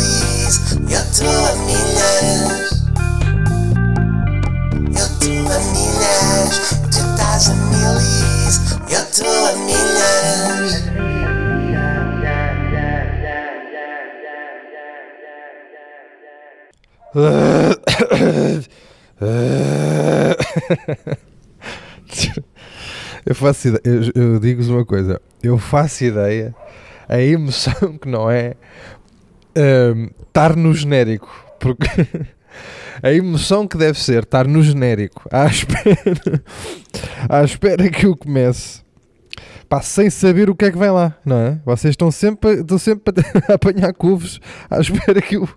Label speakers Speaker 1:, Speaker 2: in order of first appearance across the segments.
Speaker 1: milis, eu a milhas. Eu tô a milhas, tu estás a milis, eu tô a milhas.
Speaker 2: Eu faço ideia, eu, eu digo-vos uma coisa, eu faço ideia a emoção que não é hum, estar no genérico, porque a emoção que deve ser estar no genérico à espera, à espera que eu comece. Pá, sem saber o que é que vem lá, não é? Vocês estão sempre, estão sempre a apanhar cuvos à espera que eu.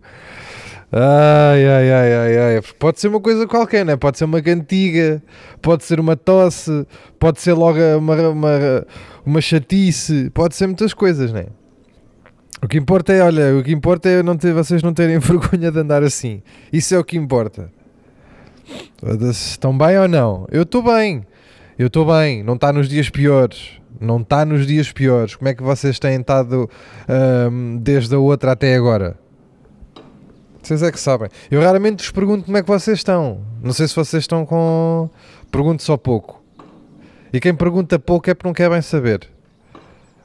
Speaker 2: Ai, ai, ai, ai, ai. Pode ser uma coisa qualquer, né? Pode ser uma cantiga, pode ser uma tosse, pode ser logo uma, uma, uma chatice, pode ser muitas coisas, né? O que importa é, olha, o que importa é não ter, vocês não terem vergonha de andar assim. Isso é o que importa. Estão bem ou não? Eu estou bem. Eu estou bem. Não está nos dias piores. Não está nos dias piores. Como é que vocês têm estado ahm, desde a outra até agora? Vocês é que sabem. Eu raramente vos pergunto como é que vocês estão. Não sei se vocês estão com. Pergunto só pouco. E quem pergunta pouco é porque não quer bem saber.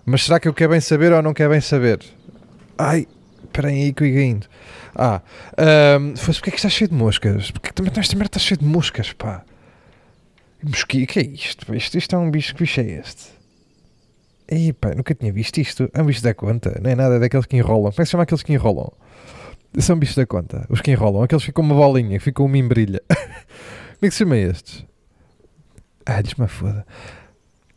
Speaker 2: Mas será que eu quero bem saber ou não quero bem saber? Ai, esperem aí que eu ia indo. Ah, ahm, foi porque é que está cheio de moscas? Porque também esta merda está cheio de moscas, pá. Mosquito, o que é isto? Isto, isto é um bicho, que bicho é este? Ei, pá, nunca tinha visto isto. É um bicho da conta, não é nada daqueles que enrolam. Como é que se chama aqueles que enrolam? São bichos da conta. Os que enrolam, aqueles que ficam uma bolinha, que ficam uma embrilha. Como é que se chama estes? Ah, diz-me a foda.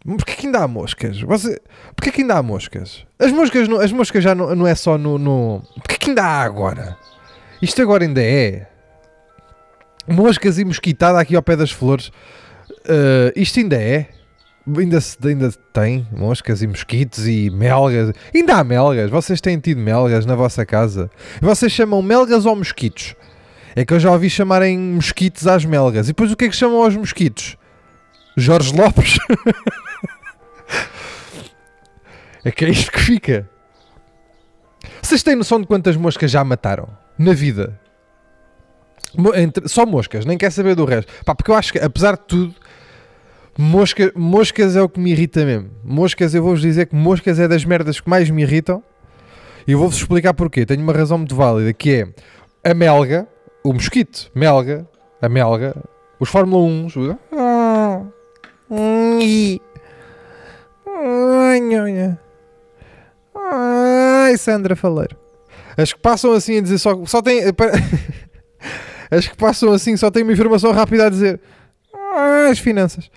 Speaker 2: Porquê que ainda há moscas? Você... Porquê que ainda há moscas? As moscas, não, as moscas já não, não é só no, no... Porquê que ainda há agora? Isto agora ainda é. Moscas e mosquitada aqui ao pé das flores. Ah, isto ainda é. Ainda, se, ainda tem moscas e mosquitos e melgas. Ainda há melgas. Vocês têm tido melgas na vossa casa. Vocês chamam melgas ou mosquitos? É que eu já ouvi chamarem mosquitos às melgas. E depois o que é que chamam aos mosquitos? Jorge Lopes? é que é isto que fica. Vocês têm noção de quantas moscas já mataram? Na vida? Só moscas, nem quer saber do resto. Pá, porque eu acho que, apesar de tudo, mosca, moscas é o que me irrita mesmo. Moscas, eu vou-vos dizer que moscas é das merdas que mais me irritam. E eu vou-vos explicar porquê. Tenho uma razão muito válida, que é a melga, o mosquito, melga, a melga, os Fórmula 1, os... Ah, Ai, Sandra Faleiro. As que passam assim a dizer só, só tem. As que passam assim só têm uma informação rápida a dizer. Ah, as finanças.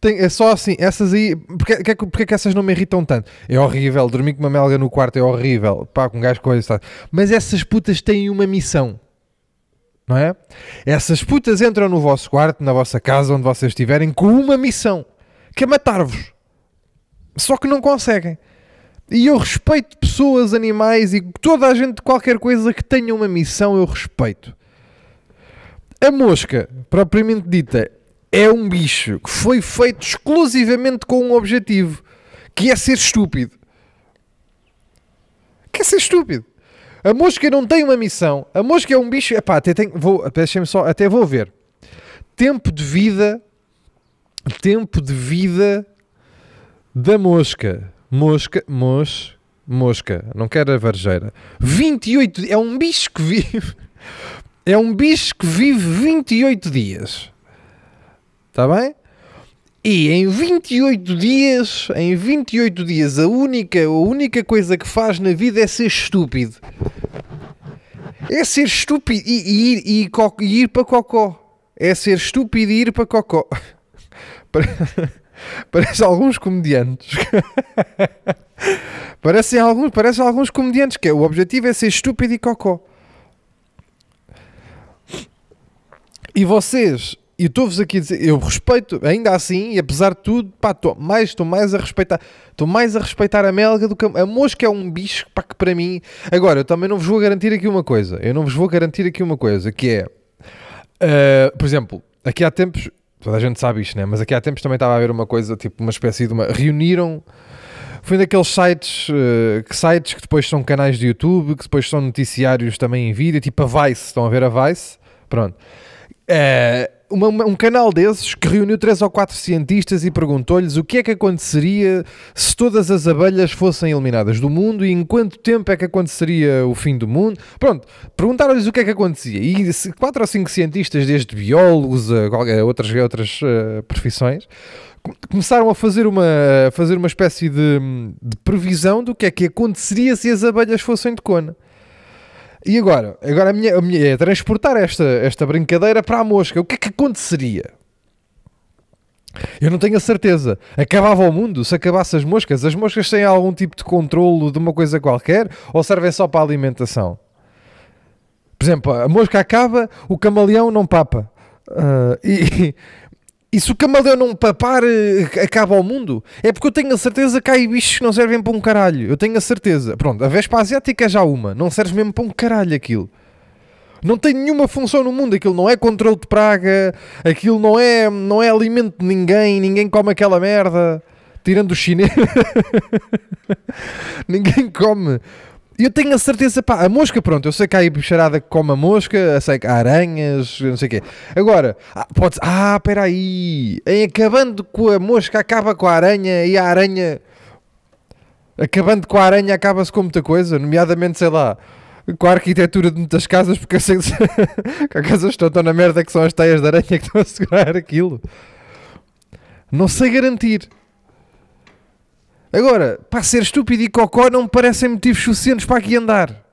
Speaker 2: Tem, é só assim, essas aí. Porque, que, porque que essas não me irritam tanto? É horrível, dormir com uma melga no quarto é horrível. Pá, com um gajo coisa. Tá. Mas essas putas têm uma missão. Não é? Essas putas entram no vosso quarto, na vossa casa, onde vocês estiverem, com uma missão: que é matar-vos. Só que não conseguem. E eu respeito pessoas, animais e toda a gente, qualquer coisa que tenha uma missão, eu respeito. A mosca, propriamente dita, é um bicho que foi feito exclusivamente com um objetivo, que é ser estúpido. Que é ser estúpido. A mosca não tem uma missão. A mosca é um bicho. Epá, até tem, vou, deixem-me só, até vou ver. Tempo de vida. Tempo de vida da mosca. Mosca, mos, mosca. Não quero a varejeira. 28. É um bicho que vive. É um bicho que vive 28 dias. Está bem? E em 28 dias, em 28 dias, a única, a única coisa que faz na vida é ser estúpido. É ser estúpido e, e ir, e, e ir para cocó. É ser estúpido e ir para cocó. Pare- Parece alguns comediantes. Parecem alguns, parecem alguns comediantes que é, o objetivo é ser estúpido e cocó. E vocês, e estou-vos aqui a dizer, eu respeito, ainda assim, e apesar de tudo, pá, estou mais, estou mais a respeitar, estou mais a respeitar a melga do que a, a mosca é um bicho, pá, que para mim, agora, eu também não vos vou garantir aqui uma coisa, eu não vos vou garantir aqui uma coisa, que é, ah, por exemplo, aqui há tempos, toda a gente sabe isto, né? Mas aqui há tempos também estava a haver uma coisa, tipo, uma espécie de uma, reuniram, foi daqueles sites, eh, que sites que depois são canais de YouTube, que depois são noticiários também em vídeo, tipo a Vice, estão a ver a Vice? Pronto. Eh, uma- um canal desses que reuniu três ou quatro cientistas e perguntou-lhes o que é que aconteceria se todas as abelhas fossem eliminadas do mundo e em quanto tempo é que aconteceria o fim do mundo. Pronto, perguntaram-lhes o que é que acontecia e quatro ou cinco cientistas, desde biólogos a outras, outras eh, profissões, com- começaram a fazer uma, a fazer uma espécie de, de previsão do que é que aconteceria se as abelhas fossem de cona. E agora? Agora a minha, a minha é transportar esta, esta brincadeira para a mosca. O que é que aconteceria? Eu não tenho a certeza. Acabava o mundo se acabasse as moscas? As moscas têm algum tipo de controlo de uma coisa qualquer ou servem só para a alimentação? Por exemplo, a mosca acaba, o camaleão não papa. Ah, e, e se o camaleão não papar, eh, acaba o mundo? É porque eu tenho a certeza que há bichos que não servem para um caralho. Eu tenho a certeza. Pronto, a Vespa Asiática é já uma. Não serve mesmo para um caralho aquilo. Não tem nenhuma função no mundo. Aquilo não é controle de praga. Aquilo não é, não é alimento de ninguém. Ninguém come aquela merda. Tirando os chineses. ninguém come. Eu tenho a certeza, pá, a mosca, pronto, eu sei que há aí bicharada que come a mosca, sei que há aranhas, não sei o quê. Agora, ah, pode ah, espera aí, em acabando com a mosca acaba com a aranha e a aranha, acabando com a aranha acaba-se com muita coisa, nomeadamente, sei lá, com a arquitetura de muitas casas, porque eu sei que as casas estão tão na merda que são as teias de aranha que estão a segurar aquilo. Não sei garantir. Agora, para ser estúpido e cocó não me parecem motivos suficientes para aqui andar.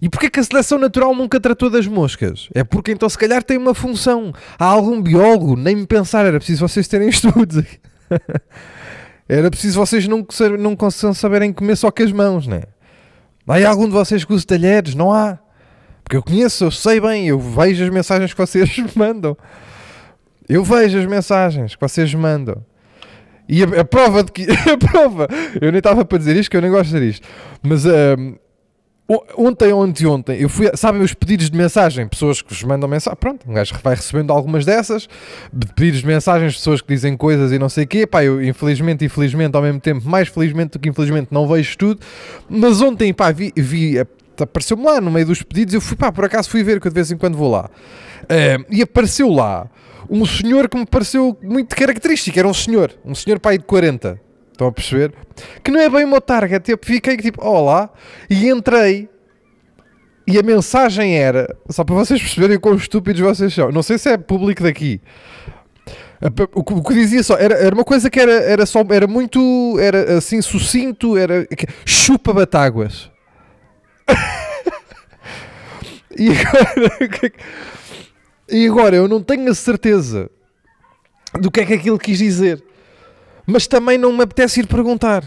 Speaker 2: E porquê que a seleção natural nunca tratou das moscas? É porque então se calhar tem uma função. Há algum biólogo, nem me pensar, era preciso vocês terem estudos. era preciso vocês não, não saberem comer só com as mãos, né? Há algum de vocês que use talheres? Não há. Porque eu conheço, eu sei bem, eu vejo as mensagens que vocês me mandam. Eu vejo as mensagens que vocês mandam. E a, a prova de que. A prova! Eu nem estava para dizer isto, que eu nem gosto de dizer isto. Mas o- ontem, ontem, ontem, eu fui. Sabem os pedidos de mensagem? Pessoas que vos mandam mensagem. Pronto, um gajo vai recebendo algumas dessas. de Pedidos de mensagens, pessoas que dizem coisas e não sei o quê. Pá, eu infelizmente, infelizmente, ao mesmo tempo, mais felizmente do que infelizmente, não vejo tudo. Mas ontem, pá, vi. vi Apareceu-me lá no meio dos pedidos. Eu fui, pá, por acaso fui ver, que eu de vez em quando vou lá. E apareceu lá um senhor que me pareceu muito característico. Era um senhor, um senhor pai de 40. Estão a perceber? Que não é bem o meu target. Eu fiquei tipo, olá, e entrei. E a mensagem era, só para vocês perceberem quão estúpidos vocês são. Não sei se é público daqui. O que, o que dizia só era, era uma coisa que era, era só era muito era assim sucinto era chupa batáguas e agora e agora eu não tenho a certeza do que é que aquilo quis dizer, mas também não me apetece ir perguntar.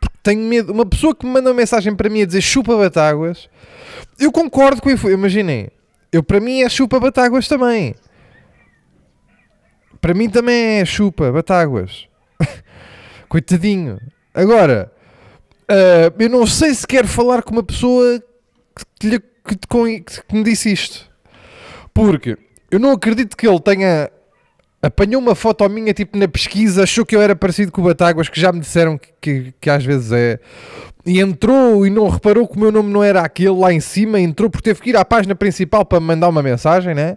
Speaker 2: Porque tenho medo. Uma pessoa que me manda uma mensagem para mim a dizer chupa batáguas, eu concordo com isso. Imaginem, eu para mim é chupa batáguas também. Para mim também é chupa batáguas. Coitadinho. Agora, ah, eu não sei se quero falar com uma pessoa que, que con- que me disse isto. Porque eu não acredito que ele tenha apanhou uma foto minha tipo na pesquisa, achou que eu era parecido com o Batáguas, que já me disseram que, que, que às vezes é, e entrou e não reparou que o meu nome não era aquele lá em cima, entrou porque teve que ir à página principal para me mandar uma mensagem, né?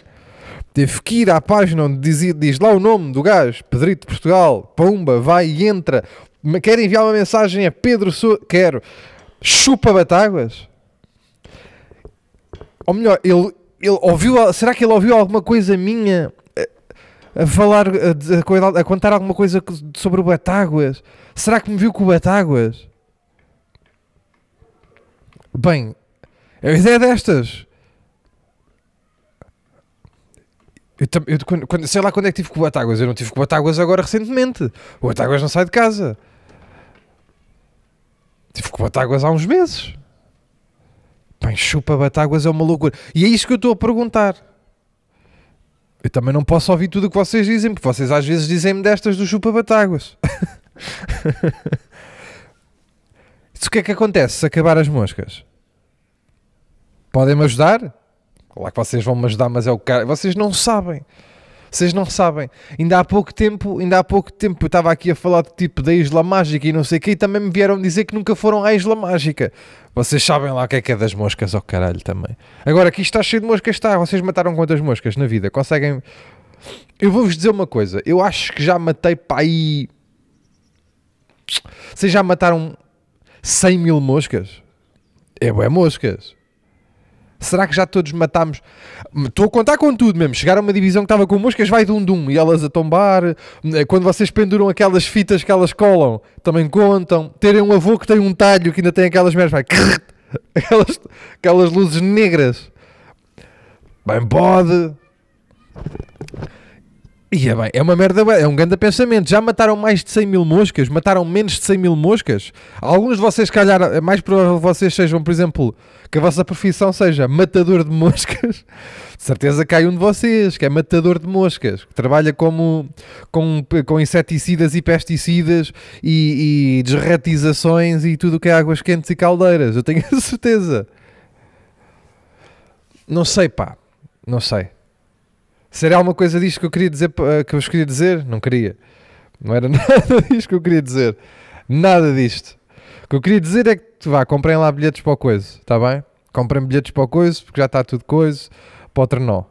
Speaker 2: Teve que ir à página onde dizia, diz lá o nome do gajo, Pedrito Portugal, pumba, vai e entra. Quer enviar uma mensagem a Pedro Sousa? Quero. Chupa Batáguas? Ou melhor, ele, ele ouviu, será que ele ouviu alguma coisa minha a, a falar, a, dizer- a a contar alguma coisa sobre o Batáguas? Será que me viu com o Batáguas? Bem, a ideia é destas. Eu, eu quando- quando- sei lá quando é que tive com o Batáguas. Eu não tive com o Batáguas agora recentemente. O Batáguas não sai de casa. Tive com o Batáguas há uns meses. Bem, chupa Batáguas é uma loucura. E é isso que eu estou a perguntar. Eu também não posso ouvir tudo o que vocês dizem, porque vocês às vezes dizem-me destas do chupa Batáguas. O que é que acontece se acabar as moscas? Podem-me ajudar? Claro que vocês vão me ajudar, mas é o cara. Vocês não sabem. Vocês não sabem. Ainda há pouco tempo, ainda há pouco tempo eu estava aqui a falar de tipo da Isla Mágica e não sei o que e também me vieram dizer que nunca foram à Isla Mágica. Vocês sabem lá o que é que é das moscas, ao caralho também. Agora aqui está cheio de moscas, está. Vocês mataram quantas moscas na vida? Conseguem. Eu vou-vos dizer uma coisa. Eu acho que já matei para aí. Vocês já mataram 100 mil moscas? É bué moscas. Será que já todos matámos? Estou a contar com tudo mesmo. Chegaram a uma divisão que estava com moscas, vai de um dum e elas a tombar. Quando vocês penduram aquelas fitas que elas colam, também contam. Terem um avô que tem um talho que ainda tem aquelas merdas, vai. Aquelas, aquelas luzes negras. Bem, pode. E é bem, é uma merda, é um grande pensamento. Já mataram mais de 100 mil moscas? Mataram menos de 100 mil moscas? Alguns de vocês, calhar, é mais provável que vocês sejam, por exemplo, que a vossa profissão seja matador de moscas. De certeza há um de vocês que é matador de moscas, que trabalha como, com, com inseticidas e pesticidas e, e desratizações e tudo o que é águas quentes e caldeiras. Eu tenho a certeza. Não sei, pá. Não sei. Seria alguma coisa disto que eu queria dizer, que eu vos queria dizer? Não queria. Não era nada disto que eu queria dizer. Nada disto. O que eu queria dizer é que vá, comprem lá bilhetes para o coisa, está bem? Comprem bilhetes para o coisa, porque já está tudo coisa, para o trenó.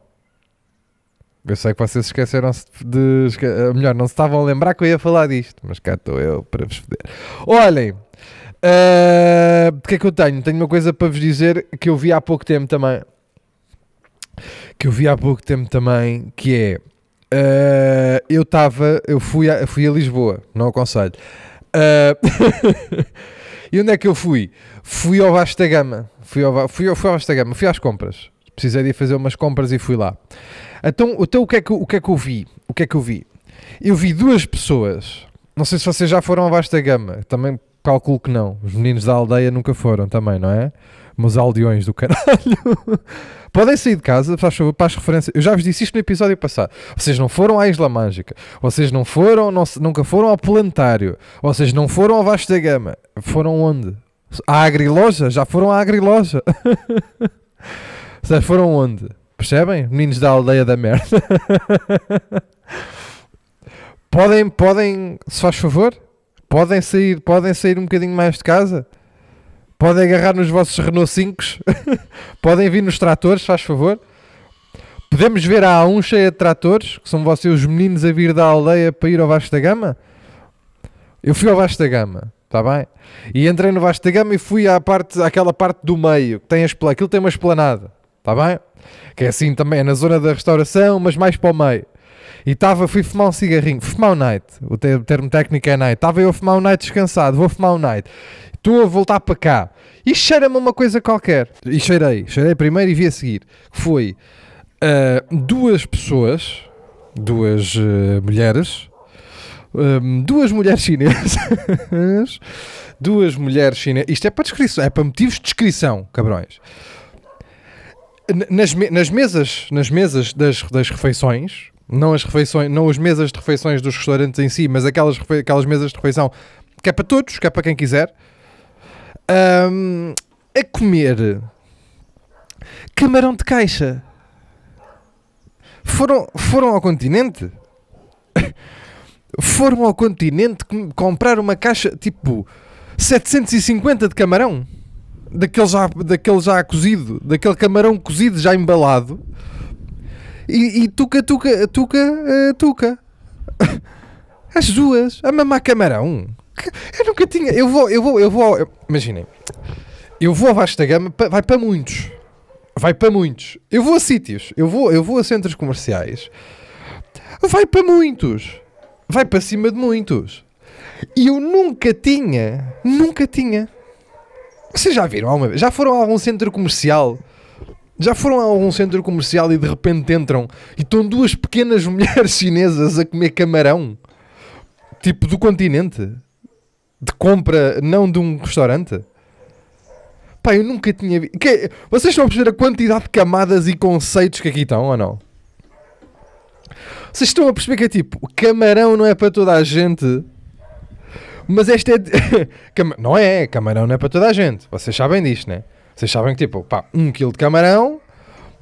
Speaker 2: Eu sei que vocês esqueceram-se de. Esque... Melhor, não se estavam a lembrar que eu ia falar disto, mas cá estou eu para vos foder. Olhem, uh, o que é que eu tenho? Tenho uma coisa para vos dizer que eu vi há pouco tempo também que eu vi há pouco tempo também, que é uh, eu estava, eu fui a, fui a Lisboa, não aconselho. Uh, e onde é que eu fui? Fui ao Vasta Gama, fui ao, fui, fui ao Vasta Gama, fui às compras. Precisei de fazer umas compras e fui lá. Então, então o, que é que, o que é que eu vi? O que é que eu vi? Eu vi duas pessoas, não sei se vocês já foram ao Vasta Gama, também calculo que não. Os meninos da aldeia nunca foram também, não é? Meus aldeões do caralho. Podem sair de casa, faz favor, para as referências. Eu já vos disse isto no episódio passado. Vocês não foram à Isla Mágica. Vocês não foram, não, nunca foram ao Planetário. Vocês não foram ao Vasta Gama. Foram onde? À Agriloja? Já foram à Agriloja. Vocês foram onde? Percebem? Meninos da aldeia da merda. podem, podem, se faz favor, podem sair, podem sair um bocadinho mais de casa. Podem agarrar nos vossos Renault 5 Podem vir nos tratores, faz favor. Podemos ver a A1 cheia de tratores, que são vocês os meninos a vir da aldeia para ir ao Vasco da Gama. Eu fui ao Vasco da Gama, está bem? E entrei no Vasco da Gama e fui à parte, àquela parte do meio, que tem a esplanada. Aquilo tem uma esplanada, está bem? Que é assim também, é na zona da restauração, mas mais para o meio. E estava, fui fumar um cigarrinho, fumar um night, o termo técnico é night. Estava eu a fumar um night descansado, vou fumar um night estou a voltar para cá e cheira-me uma coisa qualquer. E cheirei, cheirei primeiro e vi a seguir. Foi uh, duas pessoas, duas uh, mulheres, um, duas mulheres chinesas, duas mulheres chinesas. Isto é para descrição, é para motivos de descrição, cabrões. Nas, me nas mesas, nas mesas das, das refeições, não as refeições, não as mesas de refeições dos restaurantes em si, mas aquelas, aquelas mesas de refeição que é para todos, que é para quem quiser um, a comer camarão de caixa. Foram, foram ao continente? foram ao continente comprar uma caixa tipo 750 de camarão? Daquele já, daquele já cozido, daquele camarão cozido já embalado. E, e tuca, tuca, tuca, uh, tuca. As duas, a mamar camarão. Eu nunca tinha. Eu vou, eu vou, eu vou. Imaginem. Eu vou a Vasta Gama, vai para muitos. Vai para muitos. Eu vou a sítios. Eu vou, eu vou a centros comerciais. Vai para muitos. Vai para cima de muitos. E eu nunca tinha. Nunca tinha. Vocês já viram alguma vez? Já foram a algum centro comercial? Já foram a algum centro comercial e de repente entram e estão duas pequenas mulheres chinesas a comer camarão? Tipo do continente? De compra, não de um restaurante? Pá, eu nunca tinha visto. Que... Vocês estão a perceber a quantidade de camadas e conceitos que aqui estão ou não? Vocês estão a perceber que é tipo, camarão não é para toda a gente, mas este é. De... não é, camarão não é para toda a gente. Vocês sabem disto, né? Vocês sabem que tipo, pá, um quilo de camarão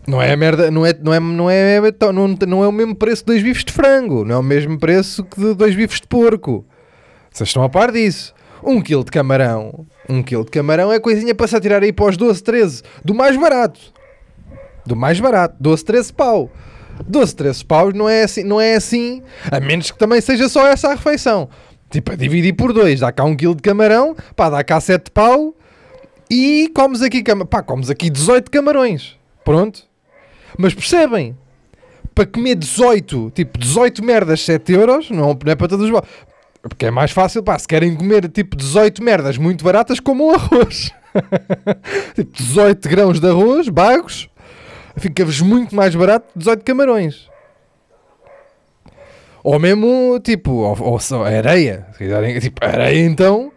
Speaker 2: Não é merda, não é, não é, não é, não, não é o mesmo preço de dois bifes de frango, não é o mesmo preço que de dois bifes de porco. Vocês estão a par disso. Um quilo de camarão, um quilo de camarão é coisinha para se atirar aí para os 12, 13, do mais barato. Do mais barato, 12, 13 pau. 12, 13 paus não é assim, não é assim, a menos que também seja só essa a refeição. Tipo, a dividir por dois, dá cá um quilo de camarão, pá, dá cá 7 pau e comes aqui, pá, comes aqui 18 camarões. Pronto. Mas percebem? Para comer 18, tipo 18 merdas, 7 euros, não, não é para todos os Porque é mais fácil, pá, se querem comer tipo 18 merdas muito baratas, como arroz. tipo 18 grãos de arroz, bagos, fica-vos muito mais barato que 18 camarões. Ou mesmo, tipo, ou, ou areia. Se quiserem, tipo, areia então,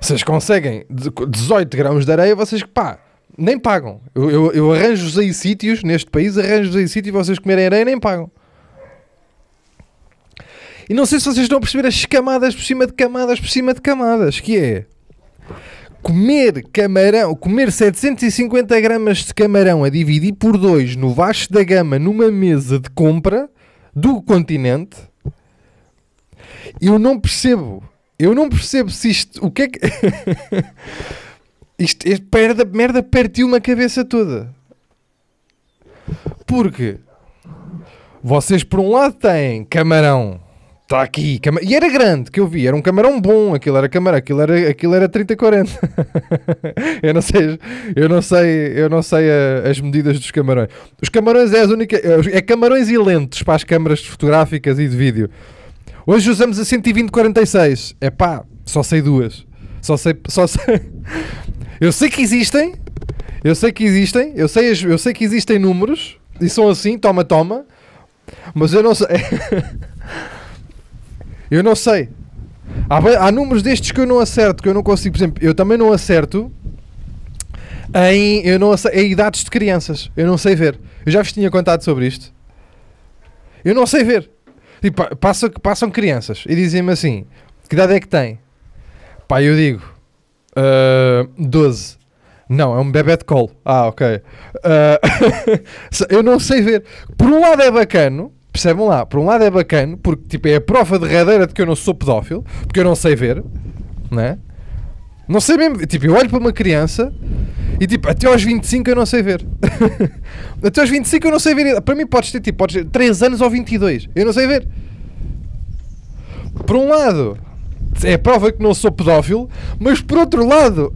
Speaker 2: vocês conseguem de- 18 grãos de areia, vocês, pá, nem pagam. Eu, eu, eu arranjo-vos aí sítios, neste país, arranjo-vos aí sítios, vocês comerem areia nem pagam. E não sei se vocês estão a perceber as camadas por cima de camadas por cima de camadas, que é comer camarão, comer 750 gramas de camarão a dividir por dois no Vasco da Gama numa mesa de compra do continente, eu não percebo. Eu não percebo se isto. O que é que. isto, isto merda, merda partiu-me a cabeça toda. Porque vocês, por um lado, têm camarão. Está aqui. cama- E era grande que eu vi. Era um camarão bom. Aquilo era camarão. Aquilo era, aquilo era 30-40. eu não sei. Eu não sei, eu não sei a- as medidas dos camarões. Os camarões é as únicas. É camarões e lentes para as câmaras fotográficas e de vídeo. Hoje usamos a 120-46. É pá, só sei duas. Só sei, só sei. Eu sei que existem. Eu sei que existem. Eu sei, as- eu sei que existem números. E são assim, toma, toma. Mas eu não sei. eu não sei. Há, há números destes que eu não acerto, que eu não consigo. Por exemplo, eu também não acerto em, eu não ace- em idades de crianças. Eu não sei ver. Eu já vos tinha contado sobre isto. Eu não sei ver. Tipo, pa- passam, passam crianças e dizem-me assim: que idade é que tem? Pá, eu digo: "Ah, 12. Não, é um bebê de colo. Ah, ok. Ah, eu não sei ver. Por um lado é bacano, percebam lá, por um lado é bacano, porque tipo, é a prova derradeira de que eu não sou pedófilo, porque eu não sei ver, né? Não sei mesmo, tipo, eu olho para uma criança e tipo, até aos 25 eu não sei ver. até aos 25 eu não sei ver. Para mim podes ter tipo, podes ter 3 anos ou 22. Eu não sei ver. Por um lado, é prova que não sou pedófilo, mas por outro lado,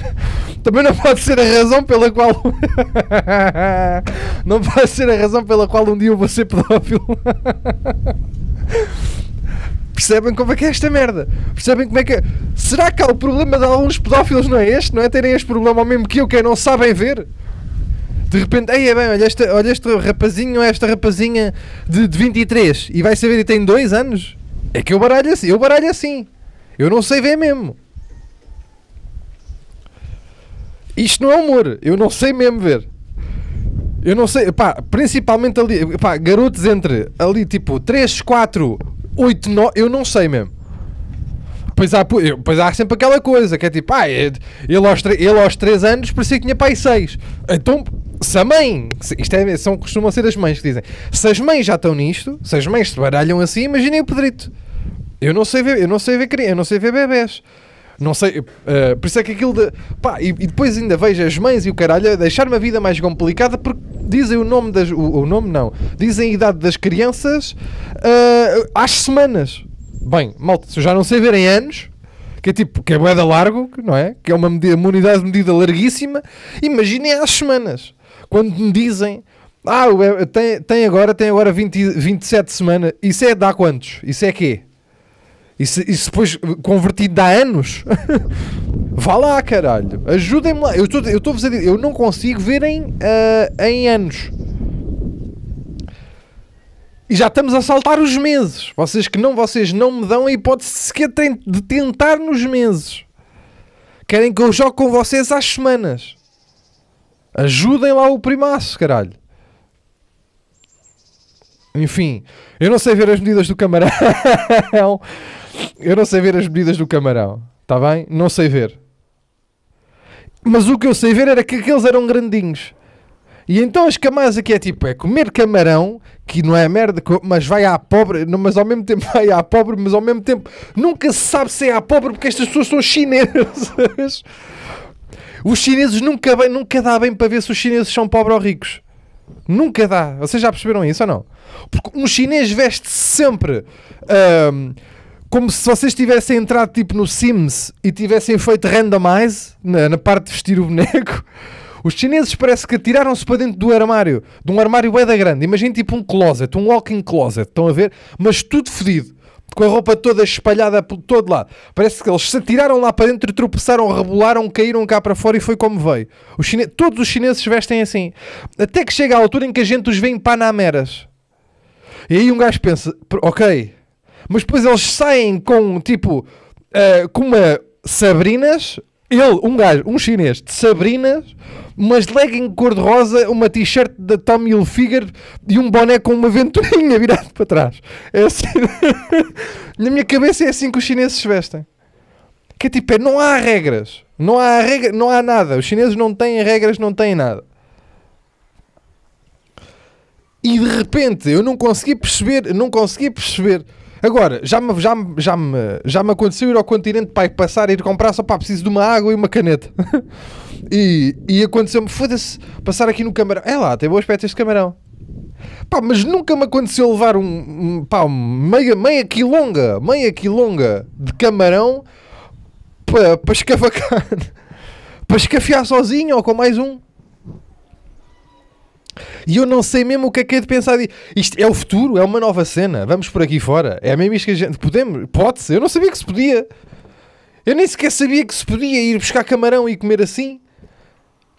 Speaker 2: também não pode ser a razão pela qual não pode ser a razão pela qual um dia eu vou ser pedófilo. Percebem como é que é esta merda? Percebem como é que é? Será que o problema de alguns pedófilos não é este? Não é terem este problema ao mesmo que eu, que é não sabem ver? De repente, ei, é bem, olha, esta, olha este rapazinho esta rapazinha de, de 23 e vai saber e tem 2 anos? É que eu baralho assim, eu baralho assim. Eu não sei ver mesmo. Isto não é humor, eu não sei mesmo ver. Eu não sei, pá, principalmente ali, pá, garotos entre ali tipo 3, 4, 8, 9, eu não sei mesmo. Pois há, pois há sempre aquela coisa que é tipo, ah, ele aos, ele aos 3 anos parecia que tinha pai 6. Então, se a mãe, isto é, são, costumam ser as mães que dizem, se as mães já estão nisto, se as mães se baralham assim, imaginem o Pedrito. Eu não sei ver, eu não sei ver eu não sei ver bebés. Não sei, eh, por isso é que aquilo de. Pá, e, e depois ainda vejo as mães e o caralho a deixar-me a vida mais complicada porque dizem o nome das. O, o nome não. Dizem a idade das crianças eh, às semanas. Bem, malta, se eu já não sei ver em anos, que é tipo, que é boeda largo, não é? Que é uma, medida, uma unidade de medida larguíssima, imaginem às semanas. Quando me dizem. Ah, tem, tem agora, tem agora 20, 27 semanas. Isso é de há quantos? Isso é quê? Isso, isso depois convertido há anos? Vá lá, caralho. Ajudem-me lá. Eu estou- eu estou-vos a dizer, eu não consigo ver em, ah, em anos. E já estamos a saltar os meses. Vocês que não, vocês não me dão a hipótese sequer de tentar nos meses. Querem que eu jogue com vocês às semanas. Ajudem lá o primaço, caralho. Enfim, eu não sei ver as medidas do camarão. eu não sei ver as medidas do camarão. Está bem? Não sei ver. Mas o que eu sei ver era que aqueles eram grandinhos. E então as camadas aqui é tipo, é comer camarão, que não é merda, mas vai à pobre, mas ao mesmo tempo vai à pobre, mas ao mesmo tempo nunca se sabe se é à pobre porque estas pessoas são chinesas. Os chineses nunca, bem, nunca dá bem para ver se os chineses são pobres ou ricos. Nunca dá. Vocês já perceberam isso ou não? Porque um chinês veste sempre como se vocês tivessem entrado tipo no Sims e tivessem feito randomize na, na parte de vestir o boneco. Os chineses parece que tiraram-se para dentro do armário, de um armário bué da grande. Imaginem tipo um closet, um walk-in closet, estão a ver? Mas tudo fedido, com a roupa toda espalhada por todo lado. Parece que eles se atiraram lá para dentro, tropeçaram, rebolaram, caíram cá para fora e foi como veio. Os chine... Todos os chineses vestem assim. Até que chega a altura em que a gente os vê em panameras. E aí um gajo pensa, "Pr- ok, mas depois eles saem com tipo, eh, com uma Sabrinas, ele, um gajo, um chinês de Sabrinas, umas legging cor-de-rosa, uma t-shirt da Tommy Hilfiger e um boné com uma ventoinha virado para trás. É assim, na minha cabeça é assim que os chineses se vestem. Que é tipo, é, não há regras, não há regra, não há nada. Os chineses não têm regras, não têm nada. E de repente eu não consegui perceber, não consegui perceber. Agora, já me, já, já, me, já me aconteceu ir ao continente para ir passar, ir comprar, só pá, preciso de uma água e uma caneta. e, e aconteceu-me, foda-se, passar aqui no camarão. É lá, tem bom aspecto este camarão. Pá, mas nunca me aconteceu levar um, um meia, meia quilonga, meia quilonga de camarão para, para escavacar. para escafiar sozinho ou com mais um. E eu não sei mesmo o que é que é de pensar. Isto é o futuro, é uma nova cena. Vamos por aqui fora. É mesmo isto que a gente. Podemos? Pode-se. Eu não sabia que se podia. Eu nem sequer sabia que se podia ir buscar camarão e comer assim.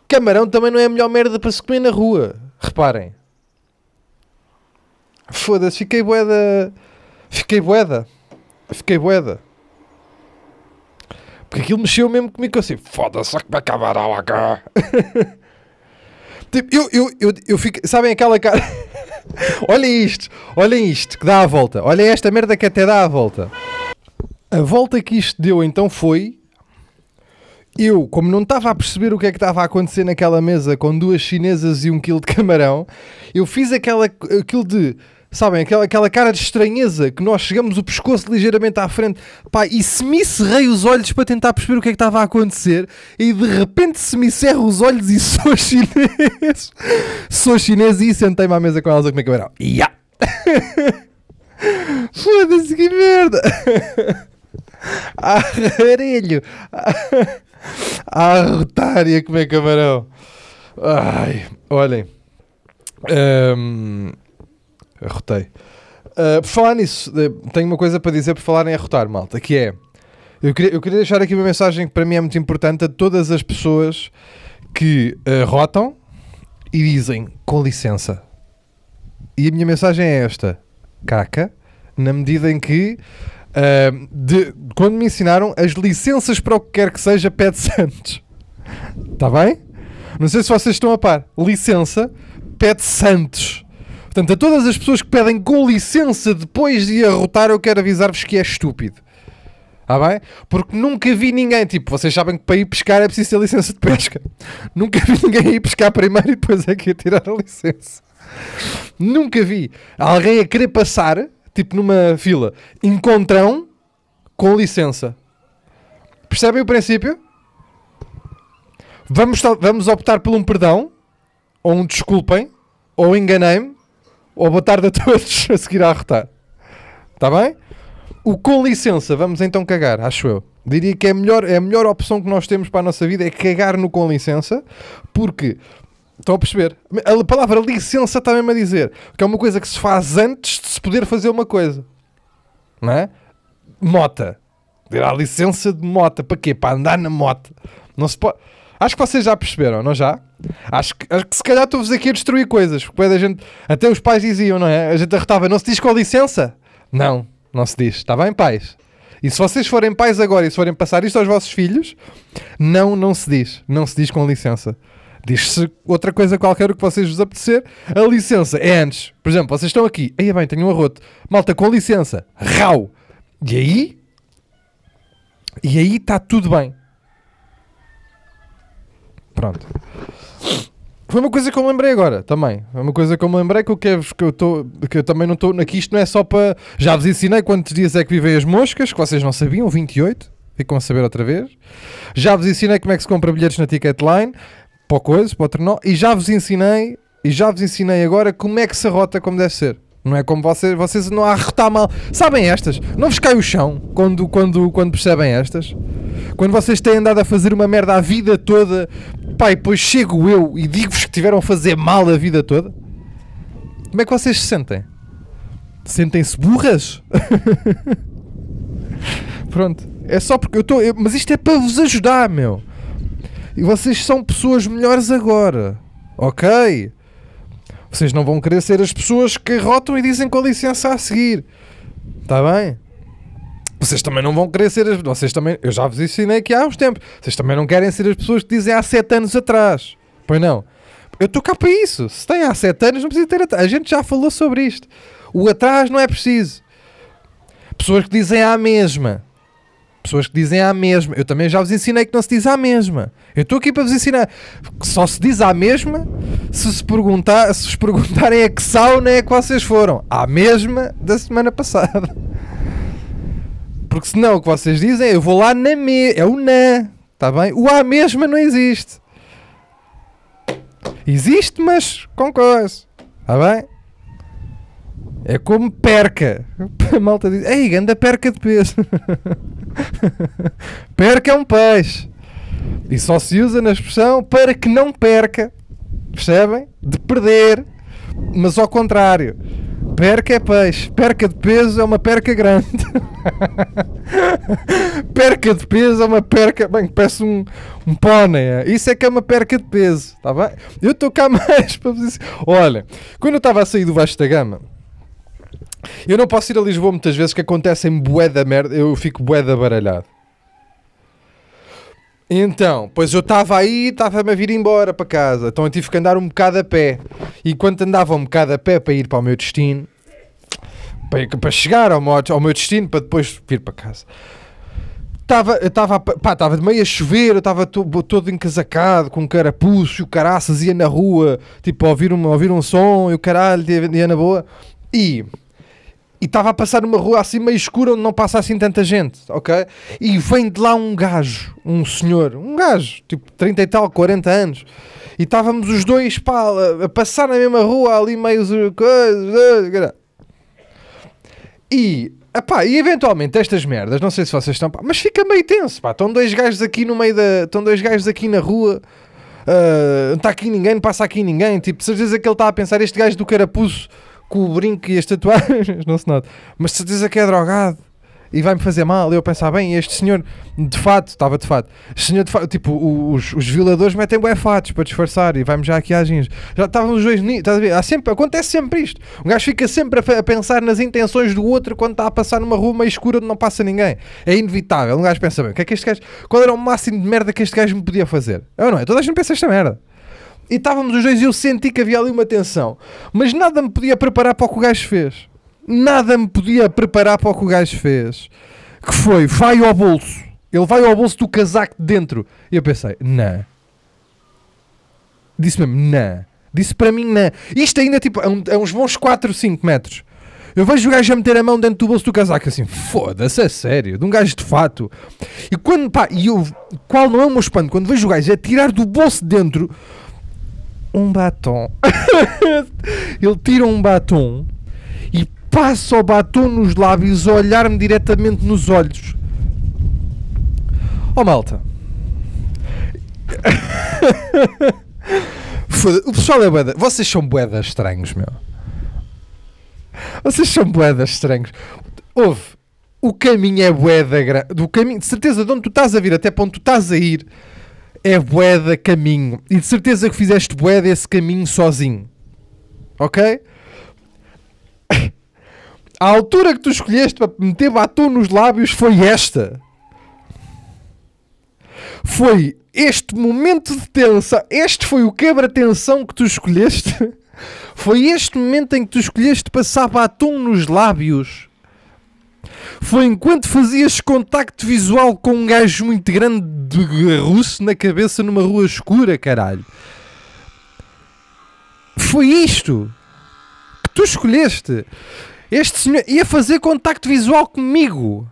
Speaker 2: Camarão também não é a melhor merda para se comer na rua. Reparem. Foda-se, fiquei boeda. Fiquei boeda. Fiquei boeda. Porque aquilo mexeu mesmo comigo assim, foda-se, só que vai camarão cá. Tipo, eu, eu, eu, eu fico. Sabem aquela cara. olhem isto, olhem isto, que dá a volta. Olhem esta merda que até dá a volta. A volta que isto deu então foi. Eu, como não estava a perceber o que é que estava a acontecer naquela mesa com duas chinesas e um quilo de camarão, eu fiz aquela, aquilo de. Sabem, aquela, aquela cara de estranheza que nós chegamos o pescoço ligeiramente à frente pá, e se me cerrei os olhos para tentar perceber o que é que estava a acontecer e de repente se me cerro os olhos e sou chinês. sou chinês e sentei-me à mesa com elas a comer camarão. Ya! Foda-se que merda! Arrelho! A arrotar e a comer camarão. Ai, olhem. Hum, arrotei. Uh, por falar nisso, tenho uma coisa para dizer por falar em arrotar, malta, que é. Eu queria, eu queria deixar aqui uma mensagem que para mim é muito importante a todas as pessoas que arrotam e dizem com licença. E a minha mensagem é esta: caca, na medida em que uh, de- quando me ensinaram as licenças para o que quer que seja, pede-se antes. Está bem? Não sei se vocês estão a par. Licença, pede-se antes. Portanto, a todas as pessoas que pedem com licença depois de arrotar, eu quero avisar-vos que é estúpido. Está bem? Porque nunca vi ninguém, tipo, vocês sabem que para ir pescar é preciso ter licença de pesca. Nunca vi ninguém ir pescar primeiro e depois é que ia tirar a licença. Nunca vi alguém a querer passar, tipo numa fila, encontrão com licença. Percebem o princípio? Vamos, vamos optar por um perdão, ou um desculpem, ou enganei-me, ou boa tarde a todos a seguir a arrotar. Está bem? O com licença, vamos então cagar, acho eu. Diria que é, melhor, é a melhor opção que nós temos para a nossa vida é cagar no com licença, porque estão a perceber? A palavra licença está mesmo a dizer que é uma coisa que se faz antes de se poder fazer uma coisa, não é? Mota, dirá licença de mota, para quê? Para andar na mota. Não se pode. Acho que vocês já perceberam, não já? Acho que, acho que se calhar estou-vos aqui a destruir coisas. Porque da gente, até os pais diziam, não é? A gente arretava, não se diz com licença? Não, não se diz. Está bem, pais? E se vocês forem pais agora e se forem passar isto aos vossos filhos, não, não se diz. Não se diz com licença. Diz-se outra coisa qualquer o que vocês vos apetecer. A licença é antes. Por exemplo, vocês estão aqui. Aí bem, tenho um arroto. Malta, com licença. Rau. E aí? E aí está tudo bem. Pronto. Foi uma coisa que eu me lembrei agora também. Foi uma coisa que eu me lembrei que eu que eu, tô, que eu também não estou. Aqui isto não é só para. Já vos ensinei quantos dias é que vivem as moscas, que vocês não sabiam, 28. Ficam a saber outra vez. Já vos ensinei como é que se compra bilhetes na Ticketline, para o coisa, para o trenó. E já vos ensinei, e já vos ensinei agora como é que se rota como deve ser. Não é como vocês, vocês não há a rotar mal. Sabem estas? Não vos cai o chão quando, quando, quando percebem estas? Quando vocês têm andado a fazer uma merda a vida toda, pá, e depois chego eu e digo-vos que tiveram a fazer mal a vida toda? Como é que vocês se sentem? Sentem-se burras? Pronto. É só porque eu estou. Mas isto é para vos ajudar, meu. E vocês são pessoas melhores agora. Ok? Vocês não vão querer ser as pessoas que rotam e dizem com a licença a seguir. Está bem? Vocês também não vão querer ser as. Vocês também. Eu já vos ensinei aqui há uns tempos. Vocês também não querem ser as pessoas que dizem há 7 anos atrás. Pois não? Eu estou cá para isso. Se tem há 7 anos, não precisa ter atrás. A gente já falou sobre isto. O atrás não é preciso. Pessoas que dizem à mesma. Pessoas que dizem à mesma. Eu também já vos ensinei que não se diz à mesma. Eu estou aqui para vos ensinar. Só se diz à mesma se se perguntar, se vos perguntarem a que sauna é que vocês foram. À mesma da semana passada. Porque senão o que vocês dizem eu vou lá na me. É o na. Está bem? O à mesma não existe. Existe, mas com coisa. Está bem? É como perca. A malta diz: Ei, ganda perca de peso. perca é um peixe. E só se usa na expressão para que não perca. Percebem? De perder. Mas ao contrário. Perca é peixe. Perca de peso é uma perca grande. perca de peso é uma perca. Bem, parece um, um pônei. Isso é que é uma perca de peso. Está bem? Eu estou cá mais para vos dizer. Olha, quando eu estava a sair do Vasco da Gama. Eu não posso ir a Lisboa muitas vezes que acontecem bué da merda, eu fico bué da baralhado. Então, pois eu estava aí, estava-me a vir embora para casa, então eu tive que andar um bocado a pé. E quando andava um bocado a pé para ir para o meu destino, para, para chegar ao meu, ao meu destino, para depois vir para casa, estava, estava, pá, estava de meio a chover, eu estava todo, todo encasacado, com carapuço, e o caraças ia na rua, tipo, a ouvir um, a ouvir um som, e o caralho ia na boa. E e estava a passar numa rua assim meio escura onde não passa assim tanta gente, ok? E vem de lá um gajo, um senhor, um gajo, tipo 30 e tal, 40 anos, e estávamos os dois pá, a, passar na mesma rua ali meio coisas, e, epá, e eventualmente estas merdas, não sei se vocês estão, mas fica meio tenso, pá, estão dois gajos aqui no meio da, estão dois gajos aqui na rua, uh, não está aqui ninguém, não passa aqui ninguém, tipo, certeza que ele está a pensar, este gajo do carapuço com o brinco e as tatuagens, não se nota, mas de certeza que é drogado e vai-me fazer mal. Eu pensar, bem, este senhor de fato, estava de fato, senhor de fato, tipo, os, os violadores metem bué fatos para disfarçar e vai-me já aqui às jeans. Já estavam os dois, estás a ver? Há sempre, acontece sempre isto. Um gajo fica sempre a, a, pensar nas intenções do outro quando está a passar numa rua meio escura onde não passa ninguém. É inevitável. Um gajo pensa, bem, o que é que este gajo, qual era o máximo de merda que este gajo me podia fazer? Eu não é? Toda a gente pensa esta merda. E estávamos os dois e eu senti que havia ali uma tensão. Mas nada me podia preparar para o que o gajo fez. Nada me podia preparar para o que o gajo fez. Que foi, vai ao bolso. Ele vai ao bolso do casaco de dentro. E eu pensei, não. Disse mesmo, não. Disse para mim, não. Isto ainda tipo, é, um, é uns bons 4, 5 metros. Eu vejo o gajo a meter a mão dentro do bolso do casaco assim, foda-se, é sério, de um gajo de fato. E quando, pá, e eu, qual não é o meu espanto? Quando vejo o gajo a tirar do bolso de dentro um batom. ele tira um batom e passa o batom nos lábios a olhar-me diretamente nos olhos. Oh malta. o pessoal é boeda. Vocês são boedas estranhos, meu. Vocês são boedas estranhos. Houve. O caminho é boeda grande. Do caminho, de certeza, de onde tu estás a vir até para onde tu estás a ir é boeda caminho. E de certeza que fizeste boeda esse caminho sozinho. Ok? A altura que tu escolheste para meter batom nos lábios foi esta. Foi este momento de tensão. Este foi o quebra-tensão que tu escolheste. Foi este momento em que tu escolheste passar batom nos lábios foi enquanto fazias contacto visual com um gajo muito grande de russo na cabeça numa rua escura, caralho. foi isto que tu escolheste. Este senhor ia fazer contacto visual comigo.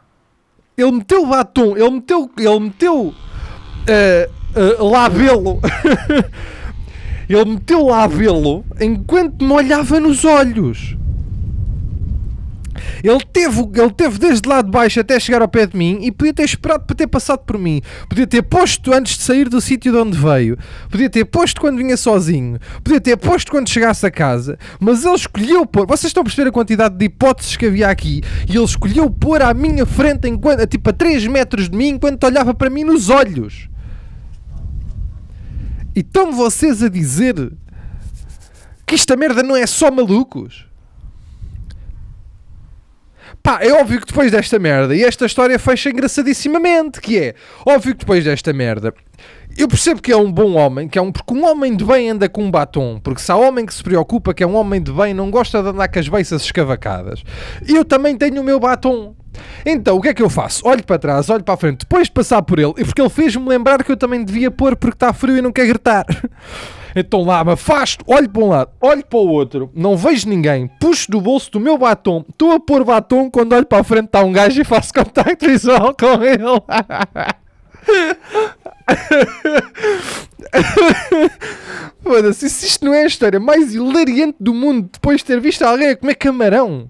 Speaker 2: Ele meteu batom, ele meteu, ele meteu uh, uh, labelo. ele meteu labelo enquanto me olhava nos olhos. Ele teve, ele teve desde lá de baixo até chegar ao pé de mim e podia ter esperado para ter passado por mim. Podia ter posto antes de sair do sítio de onde veio. Podia ter posto quando vinha sozinho. Podia ter posto quando chegasse a casa. Mas ele escolheu pôr. Vocês estão a perceber a quantidade de hipóteses que havia aqui? E ele escolheu pôr à minha frente, enquanto, tipo a 3 metros de mim, enquanto olhava para mim nos olhos. E estão vocês a dizer que esta merda não é só malucos? Pá, é óbvio que depois desta merda, e esta história fecha engraçadissimamente, que é, óbvio que depois desta merda, eu percebo que é um bom homem, que é um, porque um homem de bem anda com um batom, porque se há homem que se preocupa que é um homem de bem, não gosta de andar com as beiças escavacadas. Eu também tenho o meu batom. Então, o que é que eu faço? Olho para trás, olho para a frente, depois de passar por ele, e porque ele fez-me lembrar que eu também devia pôr porque está frio e não quer gritar. Então lá me afasto, olho para um lado, olho para o outro, não vejo ninguém, puxo do bolso do meu batom, estou a pôr batom, quando olho para a frente está um gajo e faço contacto visual com ele. Foda-se, se isto não é a história mais hilariante do mundo depois de ter visto alguém a comer camarão.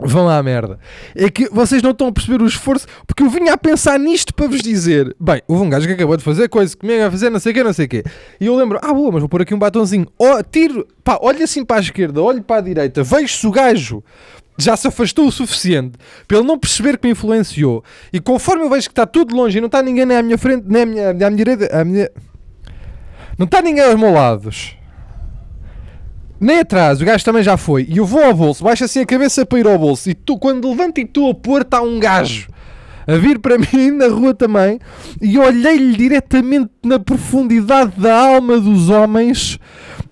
Speaker 2: Vão lá à merda. É que vocês não estão a perceber o esforço, porque eu vinha a pensar nisto para vos dizer: bem, houve um gajo que acabou de fazer coisa, comigo a fazer não sei o quê, não sei o quê. E eu lembro: ah, boa, mas vou pôr aqui um batonzinho. Oh, tiro, pá, olho assim para a esquerda, olho para a direita, vejo-se o gajo já se afastou o suficiente para ele não perceber que me influenciou. E conforme eu vejo que está tudo longe e não está ninguém nem à minha frente, nem à minha, à minha direita, à minha... não está ninguém aos meus lados nem atrás, o gajo também já foi. E eu vou ao bolso, baixo assim a cabeça para ir ao bolso. E tu, quando levanto e estou a pôr, está um gajo a vir para mim na rua também. E olhei-lhe diretamente na profundidade da alma dos homens.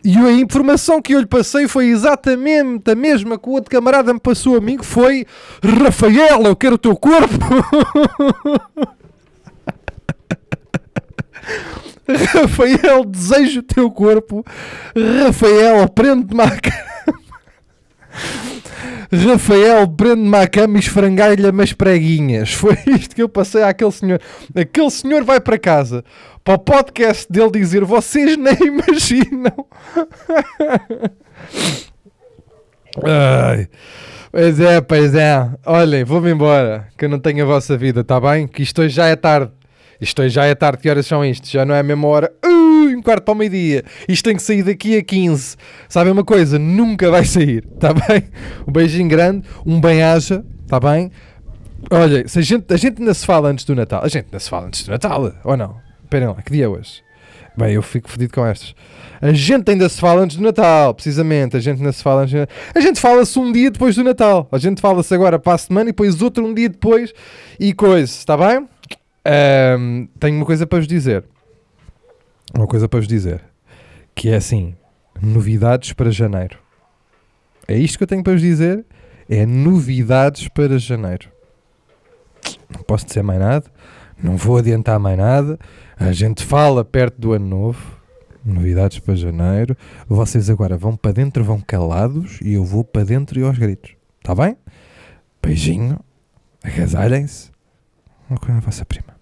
Speaker 2: E a informação que eu lhe passei foi exatamente a mesma que o outro camarada me passou a mim, que foi Rafael, eu quero o teu corpo. Rafael, desejo o teu corpo. Rafael, prende-me à cama. Rafael, prende-me à cama e esfrangai-lhe umas preguinhas. Foi isto que eu passei àquele senhor. Aquele senhor vai para casa para o podcast dele dizer: Vocês nem imaginam. Ai. Pois é, pois é. Olhem, vou-me embora, que eu não tenho a vossa vida, está bem? Que isto hoje já é tarde. Isto já é tarde, que horas são isto? Já não é a mesma hora. Uh, um quarto para o meio-dia. Isto tem que sair daqui a 15. Sabe uma coisa? Nunca vai sair, está bem? Um beijinho grande, um bem-aja, está bem? Olha, se a, gente, a gente ainda se fala antes do Natal. A gente ainda se fala antes do Natal, ou não? Esperem lá, que dia é hoje? Bem, eu fico fodido com estas. A gente ainda se fala antes do Natal, precisamente. A gente ainda se fala antes do... A gente fala-se um dia depois do Natal. A gente fala-se agora para a semana e depois outro um dia depois e coisa, está bem? Um, tenho uma coisa para vos dizer. Uma coisa para vos dizer. Que é assim: novidades para janeiro. É isto que eu tenho para vos dizer. É novidades para janeiro. Não posso dizer mais nada. Não vou adiantar mais nada. A gente fala perto do ano novo. Novidades para janeiro. Vocês agora vão para dentro, vão calados. E eu vou para dentro e aos gritos. Está bem? Beijinho. Agasalhem-se. Coisa a vossa prima.